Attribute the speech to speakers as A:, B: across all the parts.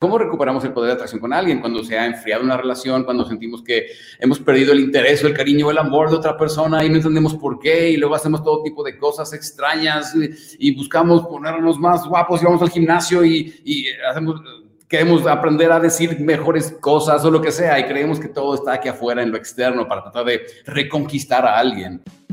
A: ¿Cómo recuperamos el poder de atracción con alguien cuando se ha enfriado una relación, cuando sentimos que hemos perdido el interés el cariño o el amor de otra persona y no entendemos por qué y luego hacemos todo tipo de cosas extrañas y, buscamos ponernos más guapos y vamos al gimnasio y, y hacemos, queremos aprender a decir mejores cosas o lo que sea y creemos que todo está aquí afuera en lo externo para tratar de reconquistar a alguien.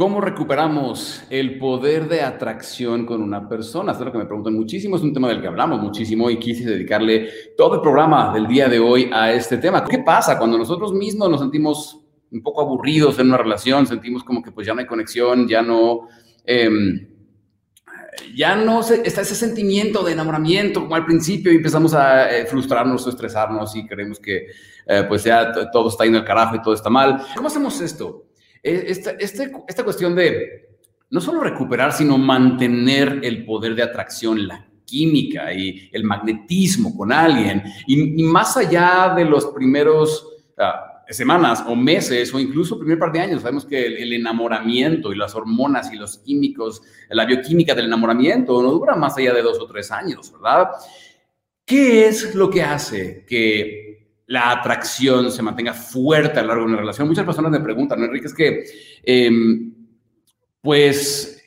A: ¿Cómo recuperamos el poder de atracción con una persona? Es lo que me preguntan muchísimo, es un tema del que hablamos muchísimo y quise dedicarle todo el programa del día de hoy a este tema. ¿Qué pasa cuando nosotros mismos nos sentimos un poco aburridos en una relación, sentimos como que pues ya no hay conexión, ya no... Em, ya no está ese sentimiento de enamoramiento como al principio y empezamos a eh, frustrarnos o estresarnos y creemos que eh, pues ya todo está yendo al carajo y todo está mal. ¿Cómo hacemos esto? Eh, esta, este, esta cuestión de no solo recuperar, sino mantener el poder de atracción, la química y el magnetismo con alguien, y, más allá de los primeros ah, semanas o meses o incluso primer par de años, sabemos que el, enamoramiento y las hormonas y los químicos, la bioquímica del enamoramiento no dura más allá de dos o tres años, ¿verdad? ¿Qué es lo que hace que la atracción se mantenga fuerte a lo largo de una relación. Muchas personas me preguntan, ¿no, Enrique? Es que, em, pues,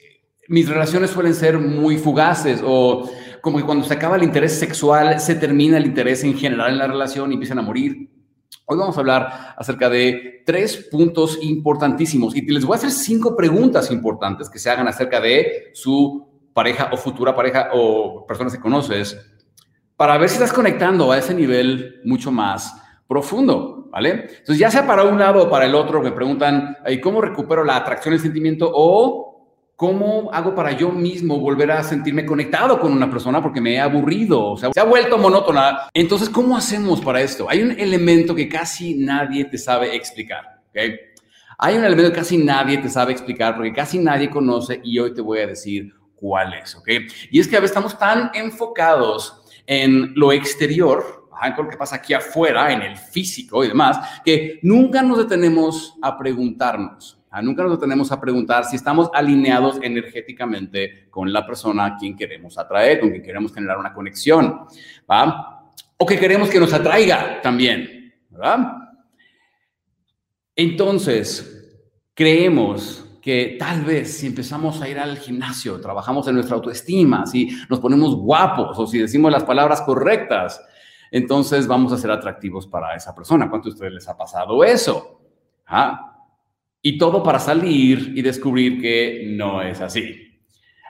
A: mis relaciones suelen ser muy fugaces o como que cuando se acaba el interés sexual, se termina el interés en general en la relación y empiezan a morir. Hoy vamos a hablar acerca de tres puntos importantísimos y les voy a hacer cinco preguntas importantes que se hagan acerca de su pareja o futura pareja o personas que conoces para ver si estás conectando a ese nivel mucho más profundo, ¿vale? Entonces, ya sea para un lado o para el otro, me preguntan, ¿cómo recupero la atracción, el sentimiento? O ¿cómo hago para yo mismo volver a sentirme conectado con una persona porque me he aburrido? O sea, se ha vuelto monótona. Entonces, ¿cómo hacemos para esto? Hay un elemento que casi nadie te sabe explicar, ¿ok? Hay un elemento que casi nadie te sabe explicar porque casi nadie conoce y hoy te voy a decir cuál es, ¿ok? Y es que a veces estamos tan enfocados en lo exterior, en lo que pasa aquí afuera, en el físico y demás, que nunca nos detenemos a preguntarnos, nunca nos detenemos a preguntar si estamos alineados energéticamente con la persona a quien queremos atraer, con quien queremos generar una conexión, ¿va? O que queremos que nos atraiga también, ¿verdad? Entonces, creemos que tal vez si empezamos a ir al gimnasio, trabajamos en nuestra autoestima, si nos ponemos guapos o si decimos las palabras correctas, entonces vamos a ser atractivos para esa persona. ¿Cuánto a ustedes les ha pasado eso? ¿Ah? Y todo para salir y descubrir que no es así.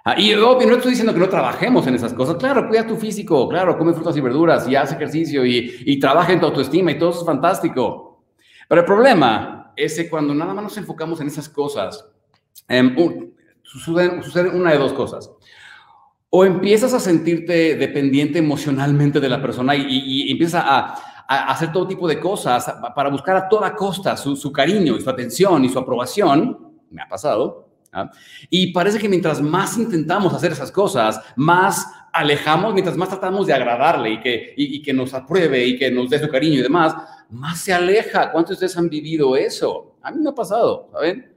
A: Ah, y obvio, no estoy diciendo que no trabajemos en esas cosas. Claro, cuida tu físico, claro, come frutas y verduras y haz ejercicio y, y trabaja en tu autoestima y todo eso es fantástico. Pero el problema es que cuando nada más nos enfocamos en esas cosas, Em, sucede, una de dos cosas. O empiezas a sentirte dependiente emocionalmente de la persona y, empiezas a, hacer todo tipo de cosas para buscar a toda costa su, cariño y su atención y su aprobación. Me ha pasado. ¿ah? Y parece que mientras más intentamos hacer esas cosas, más alejamos, mientras más tratamos de agradarle y que, y que nos apruebe y que nos dé su cariño y demás, más se aleja. ¿Cuántos de ustedes han vivido eso? A mí me ha pasado, ¿saben?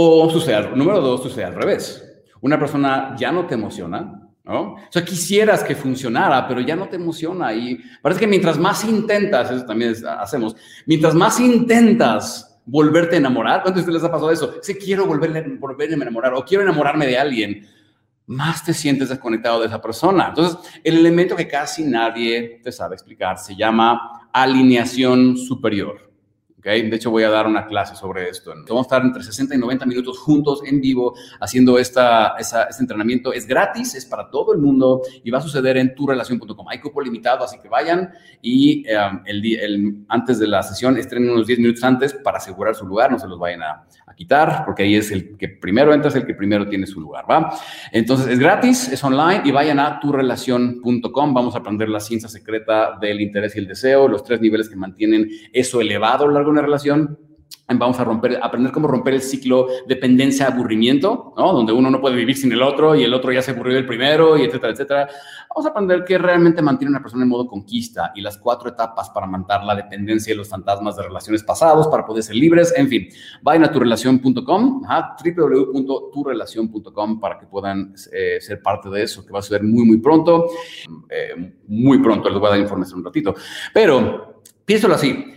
A: O sucede, número dos, sucede al revés. Una persona ya no te emociona, ¿no? O sea, quisieras que funcionara, pero ya no te emociona. Y parece que mientras más intentas, eso también hacemos, mientras más intentas volverte a enamorar, ¿cuántos de ustedes les ha pasado eso? Si quiero volverme, volverme a enamorar o quiero enamorarme de alguien, más te sientes desconectado de esa persona. Entonces, el elemento que casi nadie te sabe explicar se llama alineación superior. De hecho, voy a dar una clase sobre esto. Vamos a estar entre 60 y 90 minutos juntos en vivo haciendo esta, este entrenamiento. Es gratis, es para todo el mundo y va a suceder en turrelación.com. Hay cupo limitado, así que vayan y um, el, antes de la sesión estrenen unos 10 minutos antes para asegurar su lugar, no se los vayan a, quitar, porque ahí es el que primero entra, es el que primero tiene su lugar, ¿va? Entonces, es gratis, es online y vayan a turrelación.com. Vamos a aprender la ciencia secreta del interés y el deseo, los tres niveles que mantienen eso elevado a lo largo de una relación vamos a romper, aprender cómo romper el ciclo dependencia-aburrimiento, ¿no? Donde uno no puede vivir sin el otro y el otro ya se aburrió del primero y etcétera, etcétera. Vamos a aprender qué realmente mantiene una persona en modo conquista y las cuatro etapas para matar la dependencia y los fantasmas de relaciones pasados para poder ser libres. En fin, vayan a turelación.com, www.turelación.com para que puedan eh, ser parte de eso, que va a ser muy, muy pronto. Eh, muy pronto, les voy a dar información un ratito. Pero piénsalo así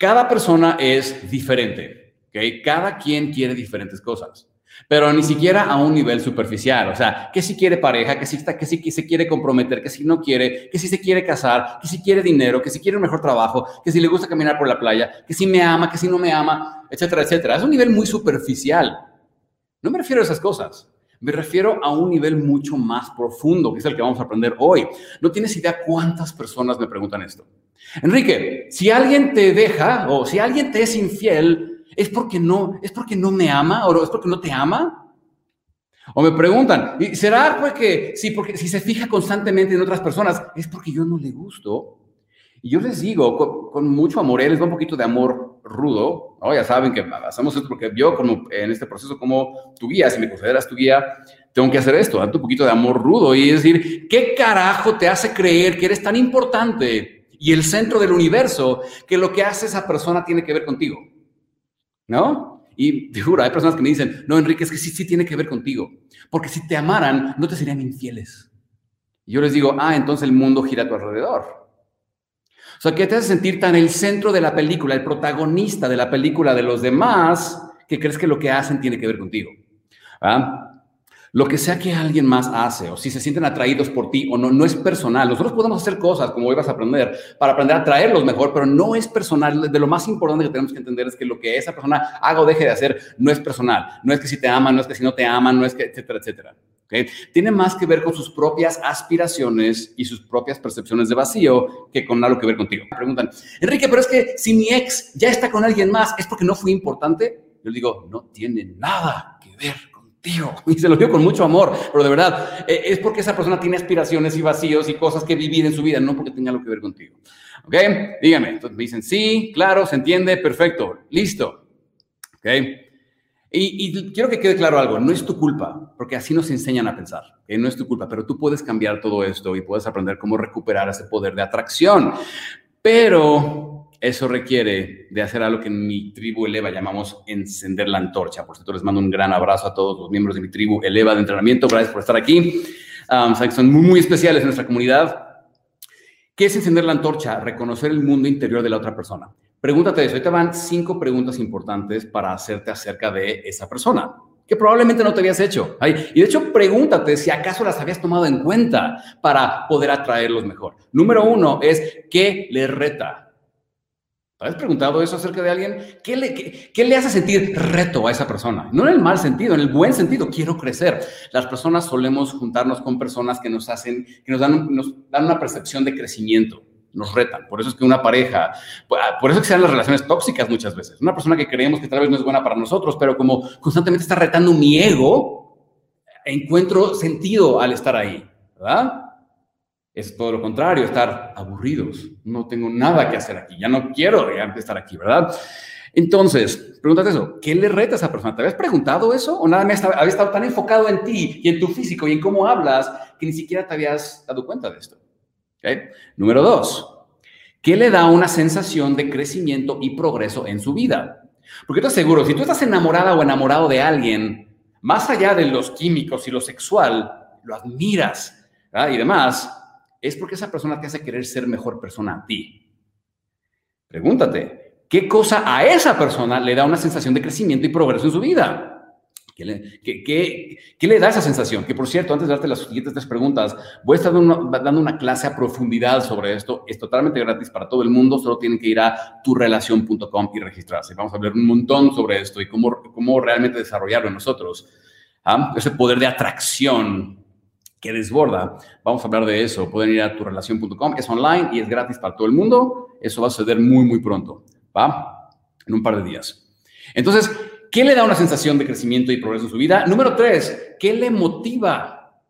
A: cada persona es diferente, ¿ok? Cada quien quiere diferentes cosas, pero ni siquiera a un nivel superficial. O sea, que si quiere pareja, que si, está, que si se quiere comprometer, que si no quiere, que si se quiere casar, que si quiere dinero, que si quiere un mejor trabajo, que si le gusta caminar por la playa, que si me ama, que si no me ama, etcétera, etcétera. Es un nivel muy superficial. No me refiero a esas cosas. Me refiero a un nivel mucho más profundo, que es el que vamos a aprender hoy. No tienes idea cuántas personas me preguntan esto. Enrique, si alguien te deja o si alguien te es infiel, ¿es porque no, es porque no me ama o es porque no te ama? O me preguntan, ¿será porque sí, porque si se fija constantemente en otras personas, es porque yo no le gusto? Y yo les digo con, mucho amor, les da un poquito de amor rudo, ¿no? Ya saben que hacemos esto porque yo como en este proceso como tu guía, si me consideras tu guía, tengo que hacer esto, darte un poquito de amor rudo y decir, ¿qué carajo te hace creer que eres tan importante y el centro del universo, que lo que hace esa persona tiene que ver contigo. ¿No? Y te juro, hay personas que me dicen, no, Enrique, es que sí, sí tiene que ver contigo. Porque si te amaran, no te serían infieles. Y yo les digo, ah, entonces el mundo gira a tu alrededor. O sea, ¿qué te hace sentir tan el centro de la película, el protagonista de la película de los demás, que crees que lo que hacen tiene que ver contigo? ¿Ah? Lo que sea que alguien más hace, o si se sienten atraídos por ti o no, no es personal. Nosotros podemos hacer cosas, como hoy vas a aprender, para aprender a atraerlos mejor, pero no es personal. De lo más importante que tenemos que entender es que lo que esa persona haga o deje de hacer no es personal. No es que si te aman, no es que si no te aman, no es que, etcétera, etcétera. ¿Okay? Tiene más que ver con sus propias aspiraciones y sus propias percepciones de vacío que con algo que ver contigo. Me preguntan, Enrique, pero es que si mi ex ya está con alguien más, ¿es porque no fui importante? Yo digo, no tiene nada que ver Tío, y se lo digo con mucho amor, pero de verdad, eh, es porque esa persona tiene aspiraciones y vacíos y cosas que vivir en su vida, no porque tenga algo que ver contigo. ¿Ok? Dígame. Entonces me dicen, sí, claro, se entiende, perfecto, listo. ¿Ok? Y, quiero que quede claro algo, no es tu culpa, porque así nos enseñan a pensar, que no es tu culpa, pero tú puedes cambiar todo esto y puedes aprender cómo recuperar ese poder de atracción. Pero eso requiere de hacer algo que en mi tribu Eleva llamamos encender la antorcha. Por cierto, les mando un gran abrazo a todos los miembros de mi tribu Eleva de entrenamiento. Gracias por estar aquí. Um, son muy, muy especiales en nuestra comunidad. ¿Qué es encender la antorcha? Reconocer el mundo interior de la otra persona. Pregúntate eso. Ahí te van cinco preguntas importantes para hacerte acerca de esa persona que probablemente no te habías hecho. y de hecho, pregúntate si acaso las habías tomado en cuenta para poder atraerlos mejor. Número uno es, ¿qué le reta? ¿Has preguntado eso acerca de alguien? ¿Qué le, hace sentir reto a esa persona? No en el mal sentido, en el buen sentido, quiero crecer. Las personas solemos juntarnos con personas que nos hacen, que nos dan una percepción de crecimiento, nos retan. Por eso es que una pareja, por eso es que se dan las relaciones tóxicas muchas veces. Una persona que creemos que tal vez no es buena para nosotros, pero como constantemente está retando mi ego, encuentro sentido al estar ahí, ¿verdad? Es todo lo contrario, estar aburridos. No tengo nada que hacer aquí, ya no quiero estar aquí, ¿verdad? Entonces, pregúntate eso, ¿qué le reta a esa persona? ¿Te habías preguntado eso? ¿O nada más habías estado tan enfocado en ti y en tu físico y en cómo hablas que ni siquiera te habías dado cuenta de esto? Número dos, ¿qué le da una sensación de crecimiento y progreso en su vida? Porque te aseguro, si tú estás enamorada o enamorado de alguien, más allá de los químicos y lo sexual, lo admiras y demás, es porque esa persona te hace querer ser mejor persona a ti. Pregúntate, ¿qué cosa a esa persona le da una sensación de crecimiento y progreso en su vida? ¿Qué le, qué, le da esa sensación? Que por cierto, antes de darte las siguientes tres preguntas, voy a estar dando una, clase a profundidad sobre esto. Es totalmente gratis para todo el mundo. Solo tienen que ir a turrelación.com y registrarse. Vamos a hablar un montón sobre esto y cómo, cómo realmente desarrollarlo nosotros. ¿Ah? Ese poder de atracción que desborda. Vamos a hablar de eso. Pueden ir a turrelación.com, es online y es gratis para todo el mundo. Eso va a suceder muy, muy pronto, ¿va? En un par de días. Entonces, ¿qué le da una sensación de crecimiento y progreso en su vida? Número tres, ¿qué le motiva?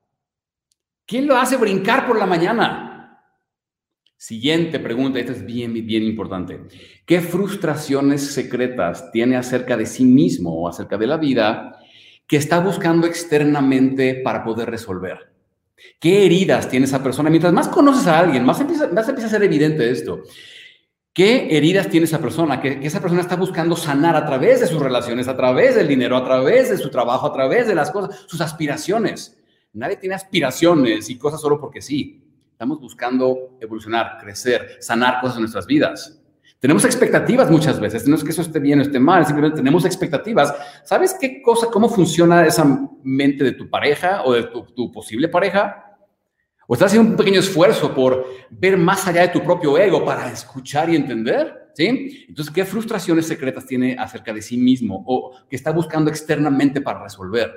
A: ¿Qué lo hace brincar por la mañana? Siguiente pregunta, esta es bien, bien importante. ¿Qué frustraciones secretas tiene acerca de sí mismo o acerca de la vida que está buscando externamente para poder resolver? ¿Qué heridas tiene esa persona? Mientras más conoces a alguien, más empieza, más empieza a ser evidente esto. ¿Qué heridas tiene esa persona? Que, que, esa persona está buscando sanar a través de sus relaciones, a través del dinero, a través de su trabajo, a través de las cosas, sus aspiraciones. Nadie tiene aspiraciones y cosas solo porque sí. Estamos buscando evolucionar, crecer, sanar cosas en nuestras vidas. Tenemos expectativas muchas veces. No es que eso esté bien o esté mal, simplemente tenemos expectativas. ¿Sabes qué cosa, cómo funciona esa mente de tu pareja o de tu, posible pareja? ¿O estás haciendo un pequeño esfuerzo por ver más allá de tu propio ego para escuchar y entender? ¿Sí? Entonces, ¿qué frustraciones secretas tiene acerca de sí mismo o que está buscando externamente para resolver?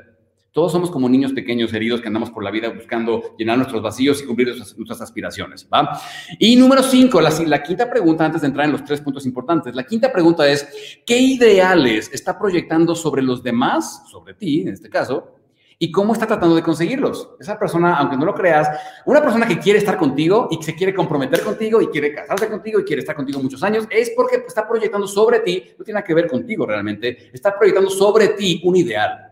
A: Todos somos como niños pequeños heridos que andamos por la vida buscando llenar nuestros vacíos y cumplir nuestras, aspiraciones. ¿va? Y número cinco, la, la, quinta pregunta, antes de entrar en los tres puntos importantes, la quinta pregunta es, ¿qué ideales está proyectando sobre los demás, sobre ti en este caso, y cómo está tratando de conseguirlos? Esa persona, aunque no lo creas, una persona que quiere estar contigo y que se quiere comprometer contigo y quiere casarse contigo y quiere estar contigo muchos años, es porque está proyectando sobre ti, no tiene nada que ver contigo realmente, está proyectando sobre ti un ideal.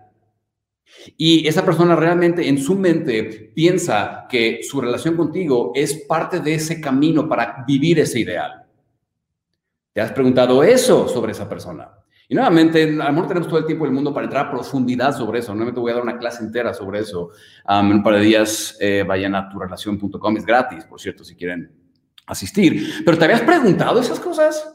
A: Y esa persona realmente en su mente piensa que su relación contigo es parte de ese camino para vivir ese ideal. ¿Te has preguntado eso sobre esa persona? Y nuevamente, a lo mejor tenemos todo el tiempo del mundo para entrar a profundidad sobre eso. Nuevamente voy a dar una clase entera sobre eso. en un par de días eh, vayan a turelación.com, es gratis, por cierto, si quieren asistir. Pero ¿te habías preguntado esas cosas?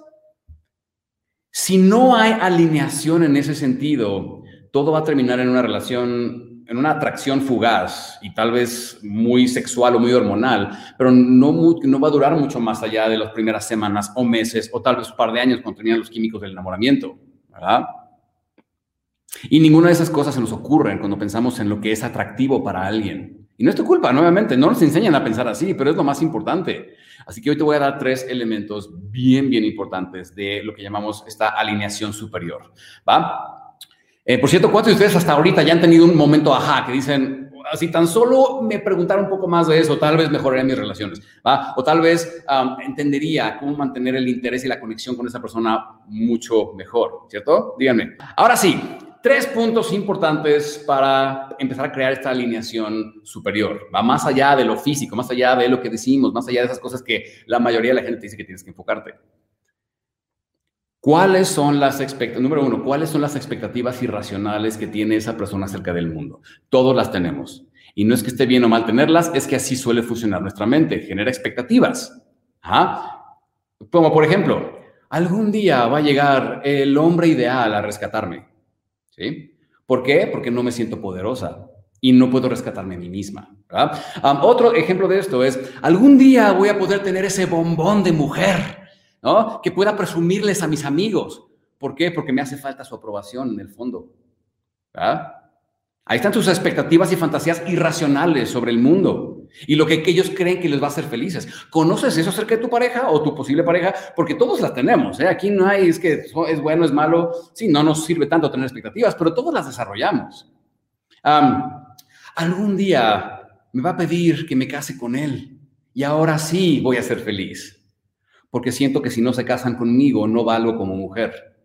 A: Si no hay alineación en ese sentido, todo va a terminar en una relación, en una atracción fugaz y tal vez muy sexual o muy hormonal, pero no, no va a durar mucho más allá de las primeras semanas o meses o tal vez un par de años cuando terminan los químicos del enamoramiento, Y ninguna de esas cosas se nos ocurren cuando pensamos en lo que es atractivo para alguien. Y no es tu culpa, nuevamente, no nos enseñan a pensar así, pero es lo más importante. Así que hoy te voy a dar tres elementos bien, bien importantes de lo que llamamos esta alineación superior. ¿Va? Eh, por cierto, ¿cuántos de ustedes hasta ahorita ya han tenido un momento ajá que dicen, así tan solo me preguntaron un poco más de eso, tal vez mejoraría mis relaciones. O tal vez entendería cómo mantener el interés y la conexión con esa persona mucho mejor, ¿cierto? Díganme. Ahora sí, tres puntos importantes para empezar a crear esta alineación superior. Va más allá de lo físico, más allá de lo que decimos, más allá de esas cosas que la mayoría de la gente dice que tienes que enfocarte. ¿Cuáles son las expectativas? Número uno, ¿cuáles son las expectativas irracionales que tiene esa persona acerca del mundo? Todos las tenemos. Y no es que esté bien o mal tenerlas, es que así suele funcionar nuestra mente, genera expectativas. Como por ejemplo, algún día va a llegar el hombre ideal a rescatarme. ¿Sí? ¿Por qué? Porque no me siento poderosa y no puedo rescatarme a mí misma. otro ejemplo de esto es, algún día voy a poder tener ese bombón de mujer que pueda presumirles a mis amigos. ¿Por qué? Porque me hace falta su aprobación en el fondo. Ahí están tus expectativas y fantasías irracionales sobre el mundo y lo que ellos creen que les va a hacer felices. ¿Conoces eso acerca de tu pareja o tu posible pareja? Porque todos las tenemos. ¿eh? Aquí no hay, es que es bueno, es malo. Sí, no nos sirve tanto tener expectativas, pero todos las desarrollamos. algún día me va a pedir que me case con él y ahora sí voy a ser feliz porque siento que si no se casan conmigo no valgo como mujer.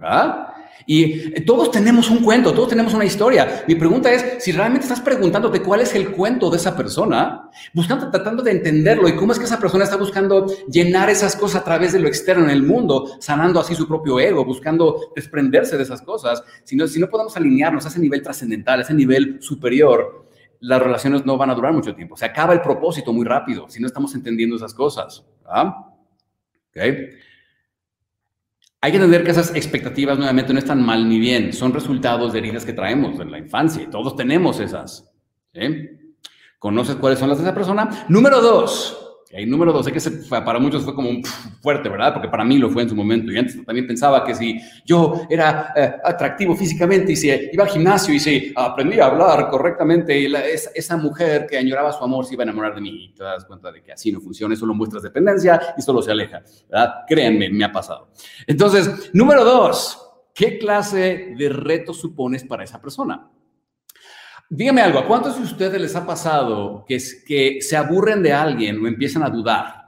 A: ¿Ah? Y todos tenemos un cuento, todos tenemos una historia. Mi pregunta es, si realmente estás preguntándote cuál es el cuento de esa persona, buscando, tratando de entenderlo y cómo es que esa persona está buscando llenar esas cosas a través de lo externo en el mundo, sanando así su propio ego, buscando desprenderse de esas cosas, si no, si no podemos alinearnos a ese nivel trascendental, a ese nivel superior, las relaciones no van a durar mucho tiempo. Se acaba el propósito muy rápido si no estamos entendiendo esas cosas. Hay que entender que esas expectativas nuevamente no están mal ni bien, son resultados de heridas que traemos en la infancia y todos tenemos esas. ¿Conoces cuáles son las de esa persona? Número dos, y número dos, sé que para muchos fue como un fuerte, ¿verdad? Porque para mí lo fue en su momento. Y antes también pensaba que si yo era eh, atractivo físicamente y si iba al gimnasio y si aprendía a hablar correctamente, y esa, mujer que añoraba su amor se iba a enamorar de mí. Y te das cuenta de que así no funciona, solo muestras dependencia y solo se aleja, ¿verdad? Créanme, me ha pasado. Entonces, número dos, ¿qué clase de reto supones para esa persona? Dígame algo, ¿a cuántos de ustedes les ha pasado que, que se aburren de alguien o empiezan a dudar?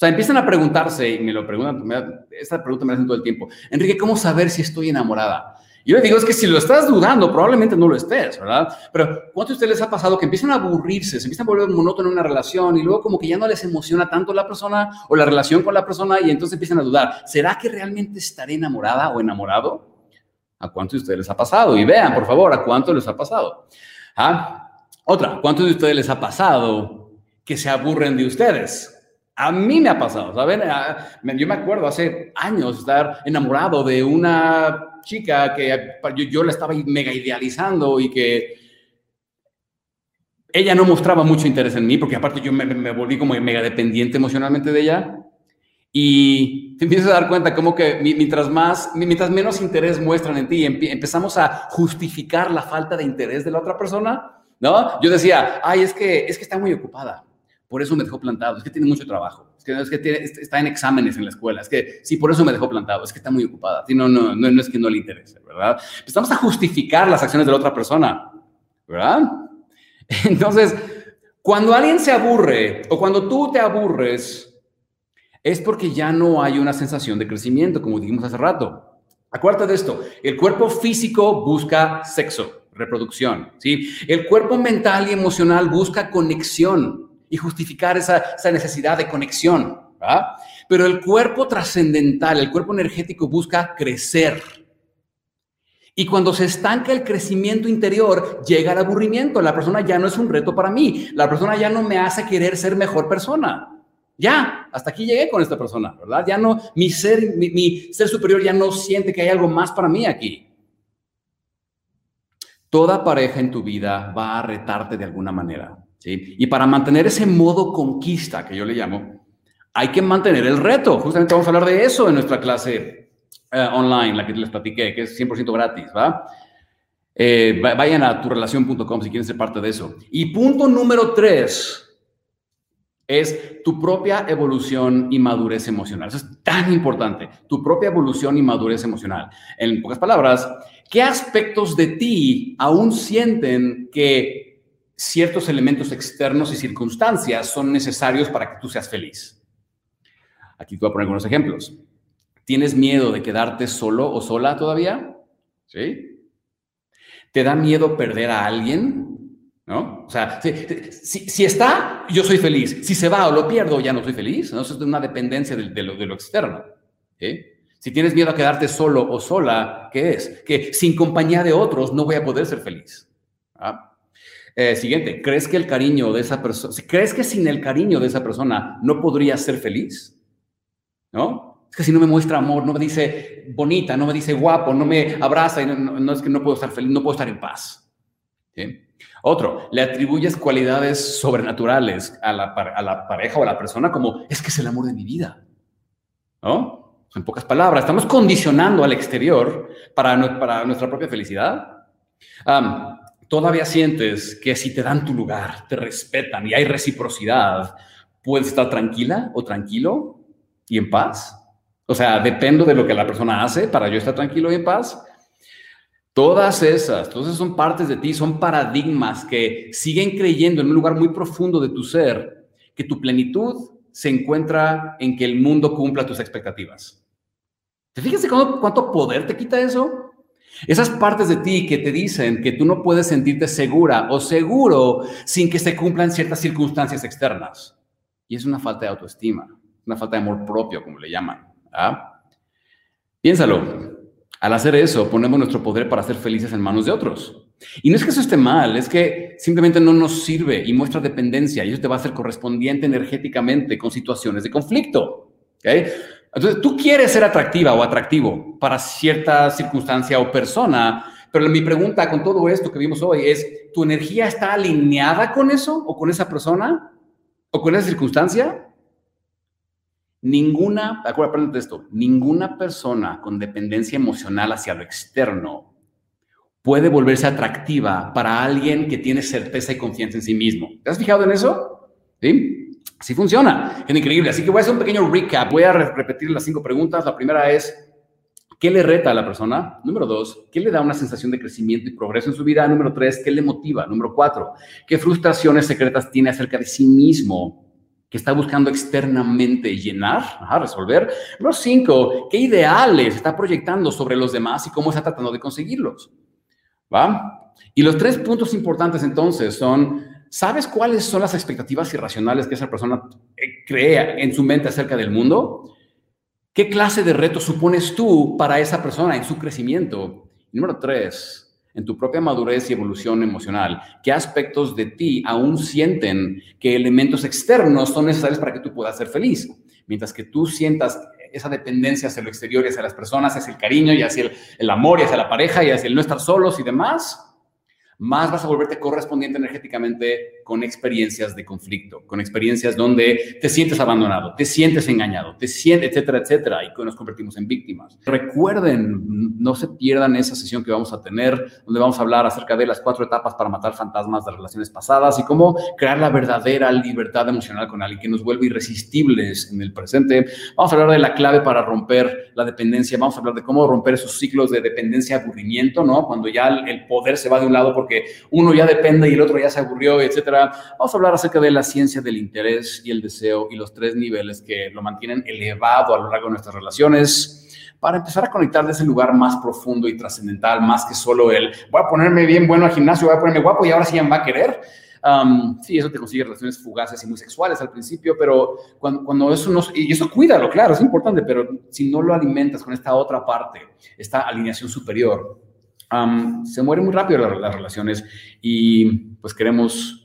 A: sea, empiezan a preguntarse, y me lo preguntan, esta pregunta me hacen todo el tiempo, Enrique, ¿cómo saber si estoy enamorada? Yo le digo, es que si lo estás dudando, probablemente no lo estés, ¿verdad? Pero ¿cuánto a ustedes les ha pasado que empiezan a aburrirse, se empiezan a volver monótono en una relación y luego como que ya no les emociona tanto la persona o la relación con la persona y entonces empiezan a dudar, ¿será que realmente estaré enamorada o enamorado? ¿A cuántos de ustedes les ha pasado? Y vean, por favor, ¿a cuánto les ha pasado? ¿Ah? Otra, ¿cuántos de ustedes les ha pasado que se aburren de ustedes? A mí me ha pasado, ¿saben? Ah, yo me acuerdo hace años estar enamorado de una chica que yo, la estaba mega idealizando y que ella no mostraba mucho interés en mí, porque aparte yo me, volví como mega dependiente emocionalmente de ella. Y te empiezas a dar cuenta como que mientras más, mientras menos interés muestran en ti, empezamos a justificar la falta de interés de la otra persona, ¿no? Yo decía, ay, es que, es que está muy ocupada, por eso me dejó plantado, es que tiene mucho trabajo es que, tiene, está en exámenes en la escuela, es que sí, por eso me dejó plantado, es que está muy ocupada, sí, no, no, no, no es que no le interese, ¿verdad? Empezamos a justificar las acciones de la otra persona, ¿verdad? Entonces, cuando alguien se aburre o cuando tú te aburres, es porque ya no hay una sensación de crecimiento, como dijimos hace rato. Acuérdate de esto, el cuerpo físico busca sexo, reproducción, ¿sí? El cuerpo mental y emocional busca conexión, y justificar esa, necesidad de conexión. Pero el cuerpo trascendental, el cuerpo energético busca crecer. Y cuando se estanca el crecimiento interior, llega el aburrimiento. La persona ya no es un reto para mí. La persona ya no me hace querer ser mejor persona. Ya, hasta aquí llegué con esta persona, ¿verdad? Ya no, mi ser, mi ser superior ya no siente que hay algo más para mí aquí. Toda pareja en tu vida va a retarte de alguna manera. Y para mantener ese modo conquista, que yo le llamo, hay que mantener el reto. Justamente vamos a hablar de eso en nuestra clase eh, online, la que les platiqué, que es 100% gratis, ¿va? Eh, vayan a turrelación.com si quieren ser parte de eso. Y punto número tres es tu propia evolución y madurez emocional. Eso es tan importante, tu propia evolución y madurez emocional. En pocas palabras, ¿qué aspectos de ti aún sienten que ciertos elementos externos y circunstancias son necesarios para que tú seas feliz. Aquí te voy a poner algunos ejemplos. ¿Tienes miedo de quedarte solo o sola todavía? ¿Sí? ¿Te da miedo perder a alguien? ¿No? O sea, si, está, yo soy feliz. Si se va o lo pierdo, ya no soy feliz. ¿no? Eso es una dependencia de, lo, externo. Si tienes miedo a quedarte solo o sola, ¿qué es? Que sin compañía de otros no voy a poder ser feliz. ¿Ah? Eh, siguiente, ¿crees que el cariño de esa persona, crees que sin el cariño de esa persona no podría ser feliz? ¿No? Es que si no me muestra amor, no me dice bonita, no me dice guapo, no me abraza, y no, es que no puedo estar feliz, no puedo estar en paz. Otro, le atribuyes cualidades sobrenaturales a la, pareja o a la persona como es que es el amor de mi vida. ¿No? En pocas palabras, estamos condicionando al exterior para, para nuestra propia felicidad todavía sientes que si te dan tu lugar, te respetan y hay reciprocidad, puedes estar tranquila o tranquilo y en paz. O sea, dependo de lo que la persona hace para yo estar tranquilo y en paz. Todas esas, todas son partes de ti, son paradigmas que siguen creyendo en un lugar muy profundo de tu ser que tu plenitud se encuentra en que el mundo cumpla tus expectativas. ¿Te fijas cuánto, cuánto poder te quita eso? Esas partes de ti que te dicen que tú no puedes sentirte segura o seguro sin que se cumplan ciertas circunstancias externas. Y es una falta de autoestima, una falta de amor propio, como le llaman. ¿ah? Piénsalo. Al hacer eso, ponemos nuestro poder para ser felices en manos de otros. Y no es que eso esté mal, es que simplemente no nos sirve y muestra dependencia y eso te va a hacer correspondiente energéticamente con situaciones de conflicto. ¿okay? Entonces, tú quieres ser atractiva o atractivo para cierta circunstancia o persona, pero mi pregunta con todo esto que vimos hoy es, ¿tu energía está alineada con eso o con esa persona o con esa circunstancia? Ninguna, acuérdate de esto, ninguna persona con dependencia emocional hacia lo externo puede volverse atractiva para alguien que tiene certeza y confianza en sí mismo. ¿Te has fijado en eso? ¿Sí? Así funciona. Es increíble. Así que voy a hacer un pequeño recap. Voy a repetir las cinco preguntas. La primera es, ¿qué le reta a la persona? Número dos, ¿qué le da una sensación de crecimiento y progreso en su vida? Número tres, ¿qué le motiva? Número cuatro, ¿qué frustraciones secretas tiene acerca de sí mismo? Que está buscando externamente llenar, resolver. Número cinco, qué ideales está proyectando sobre los demás y cómo está tratando de conseguirlos. ¿Va? Y los tres puntos importantes entonces son, ¿sabes cuáles son las expectativas irracionales que esa persona eh, crea en su mente acerca del mundo? ¿Qué clase de reto supones tú para esa persona en su crecimiento? número tres, en tu propia madurez y evolución emocional, qué aspectos de ti aún sienten que elementos externos son necesarios para que tú puedas ser feliz. Mientras que tú sientas esa dependencia hacia lo exterior y hacia las personas, hacia el cariño y hacia el, el amor y hacia la pareja y hacia el no estar solos y demás, más vas a volverte correspondiente energéticamente con experiencias de conflicto, con experiencias donde te sientes abandonado, te sientes engañado, te sientes, etcétera, etcétera, y nos convertimos en víctimas. Recuerden, no se pierdan esa sesión que vamos a tener, donde vamos a hablar acerca de las cuatro etapas para matar fantasmas de relaciones pasadas y cómo crear la verdadera libertad emocional con alguien que nos vuelve irresistibles en el presente. Vamos a hablar de la clave para romper la dependencia, vamos a hablar de cómo romper esos ciclos de dependencia, aburrimiento, ¿no? Cuando ya el poder se va de un lado porque que uno ya depende y el otro ya se aburrió, etcétera. Vamos a hablar acerca de la ciencia del interés y el deseo y los tres niveles que lo mantienen elevado a lo largo de nuestras relaciones para empezar a conectar de ese lugar más profundo y trascendental, más que solo el voy a ponerme bien bueno al gimnasio, voy a ponerme guapo y ahora sí ya me va a querer. sí, eso te consigue relaciones fugaces y muy sexuales al principio, pero cuando, cuando, eso no... Y eso cuídalo, claro, es importante, pero si no lo alimentas con esta otra parte, esta alineación superior, se mueren muy rápido las, relaciones y pues queremos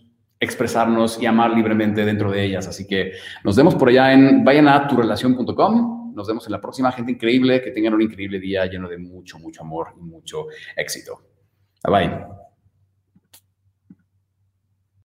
A: expresarnos y amar libremente dentro de ellas. Así que nos vemos por allá en vayan a turelación.com. Nos vemos en la próxima. Gente increíble, que tengan un increíble día lleno de mucho, mucho amor y mucho éxito. Bye bye.